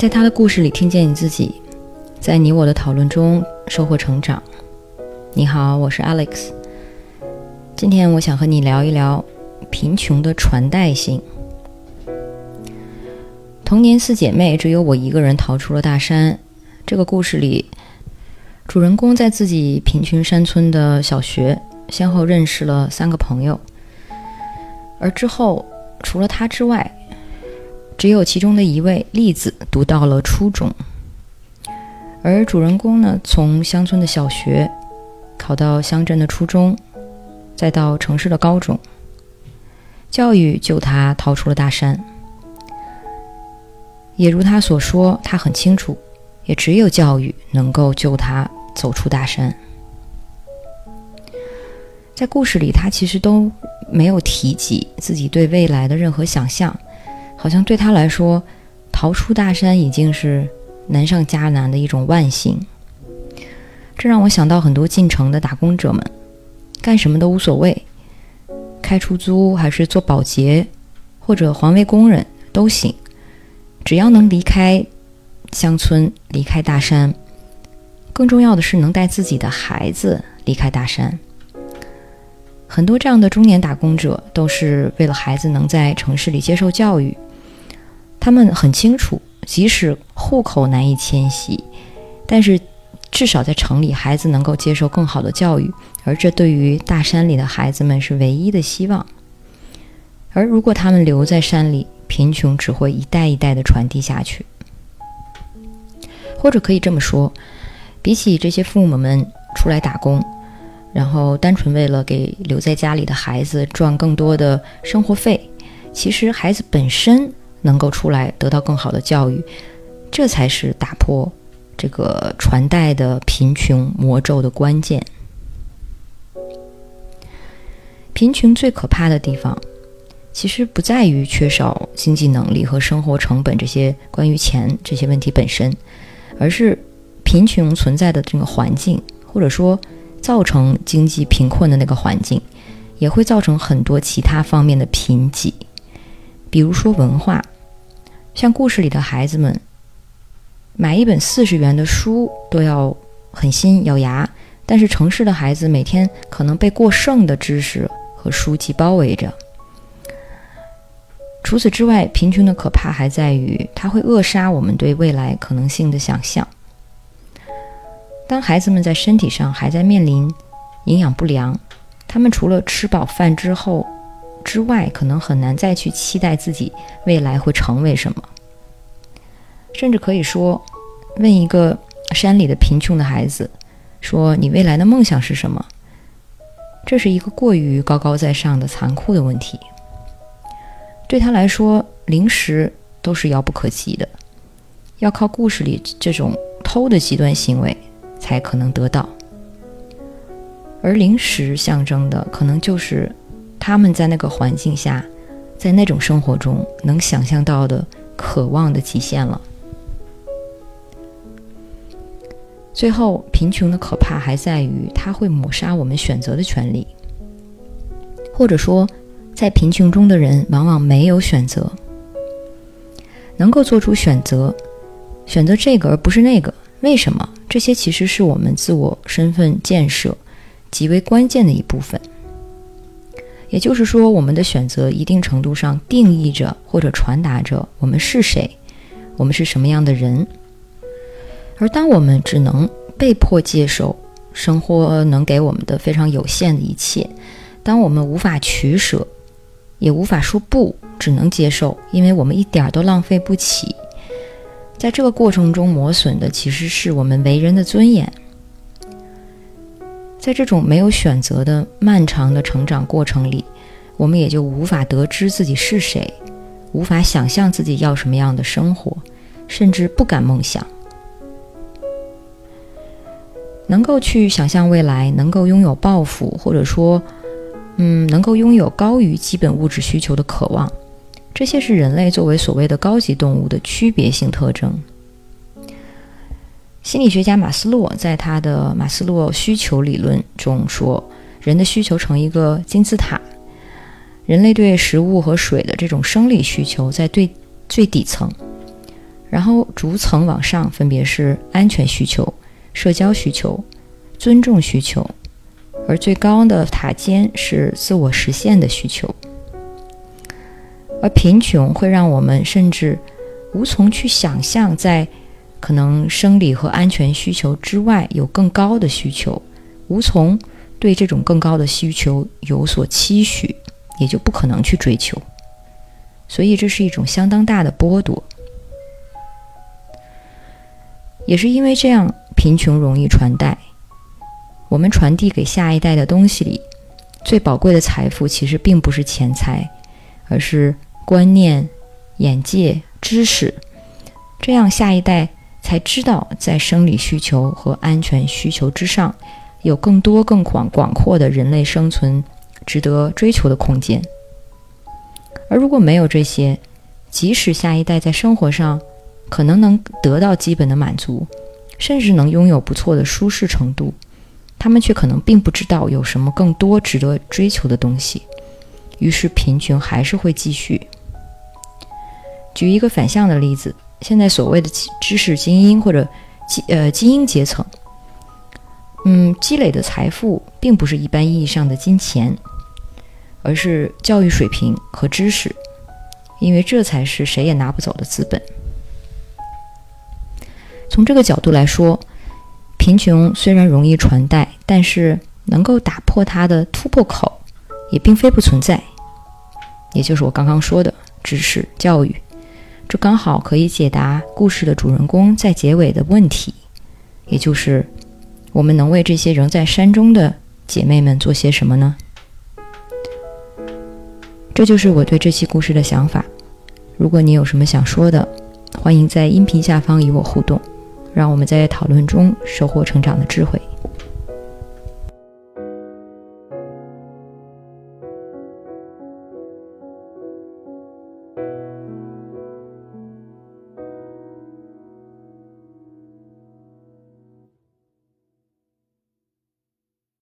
在他的故事里听见你自己，在你我的讨论中收获成长。你好，我是 Alex。今天我想和你聊一聊贫穷的传代性。童年四姐妹，只有我一个人逃出了大山。这个故事里，主人公在自己贫穷山村的小学，先后认识了三个朋友，而之后除了他之外。只有其中的一位栗子读到了初中，而主人公呢，从乡村的小学考到乡镇的初中，再到城市的高中，教育救他逃出了大山。也如他所说，他很清楚，也只有教育能够救他走出大山。在故事里，他其实都没有提及自己对未来的任何想象。好像对他来说，逃出大山已经是难上加难的一种万幸。这让我想到很多进城的打工者们，干什么都无所谓，开出租还是做保洁，或者环卫工人都行，只要能离开乡村、离开大山。更重要的是，能带自己的孩子离开大山。很多这样的中年打工者，都是为了孩子能在城市里接受教育。他们很清楚，即使户口难以迁徙，但是至少在城里，孩子能够接受更好的教育，而这对于大山里的孩子们是唯一的希望。而如果他们留在山里，贫穷只会一代一代的传递下去。或者可以这么说，比起这些父母们出来打工，然后单纯为了给留在家里的孩子赚更多的生活费，其实孩子本身。能够出来得到更好的教育，这才是打破这个传代的贫穷魔咒的关键。贫穷最可怕的地方，其实不在于缺少经济能力和生活成本这些关于钱这些问题本身，而是贫穷存在的这个环境，或者说造成经济贫困的那个环境，也会造成很多其他方面的贫瘠。比如说文化，像故事里的孩子们，买一本四十元的书都要狠心咬牙，但是城市的孩子每天可能被过剩的知识和书籍包围着。除此之外，贫穷的可怕还在于它会扼杀我们对未来可能性的想象。当孩子们在身体上还在面临营养不良，他们除了吃饱饭之后。之外，可能很难再去期待自己未来会成为什么，甚至可以说，问一个山里的贫穷的孩子，说你未来的梦想是什么？这是一个过于高高在上的残酷的问题。对他来说，零食都是遥不可及的，要靠故事里这种偷的极端行为才可能得到，而零食象征的可能就是。他们在那个环境下，在那种生活中能想象到的渴望的极限了。最后，贫穷的可怕还在于它会抹杀我们选择的权利，或者说，在贫穷中的人往往没有选择，能够做出选择，选择这个而不是那个。为什么？这些其实是我们自我身份建设极为关键的一部分。也就是说，我们的选择一定程度上定义着或者传达着我们是谁，我们是什么样的人。而当我们只能被迫接受生活能给我们的非常有限的一切，当我们无法取舍，也无法说不，只能接受，因为我们一点儿都浪费不起。在这个过程中磨损的其实是我们为人的尊严。在这种没有选择的漫长的成长过程里，我们也就无法得知自己是谁，无法想象自己要什么样的生活，甚至不敢梦想。能够去想象未来，能够拥有抱负，或者说，嗯，能够拥有高于基本物质需求的渴望，这些是人类作为所谓的高级动物的区别性特征。心理学家马斯洛在他的马斯洛需求理论中说，人的需求成一个金字塔，人类对食物和水的这种生理需求在最最底层，然后逐层往上，分别是安全需求、社交需求、尊重需求，而最高的塔尖是自我实现的需求。而贫穷会让我们甚至无从去想象，在可能生理和安全需求之外有更高的需求，无从对这种更高的需求有所期许，也就不可能去追求。所以这是一种相当大的剥夺。也是因为这样，贫穷容易传代。我们传递给下一代的东西里，最宝贵的财富其实并不是钱财，而是。观念、眼界、知识，这样下一代才知道，在生理需求和安全需求之上，有更多更广广阔的人类生存值得追求的空间。而如果没有这些，即使下一代在生活上可能能得到基本的满足，甚至能拥有不错的舒适程度，他们却可能并不知道有什么更多值得追求的东西，于是贫穷还是会继续。举一个反向的例子，现在所谓的知识精英或者基呃精英阶层，嗯，积累的财富并不是一般意义上的金钱，而是教育水平和知识，因为这才是谁也拿不走的资本。从这个角度来说，贫穷虽然容易传代，但是能够打破它的突破口也并非不存在，也就是我刚刚说的知识教育。这刚好可以解答故事的主人公在结尾的问题，也就是我们能为这些仍在山中的姐妹们做些什么呢？这就是我对这期故事的想法。如果你有什么想说的，欢迎在音频下方与我互动，让我们在讨论中收获成长的智慧。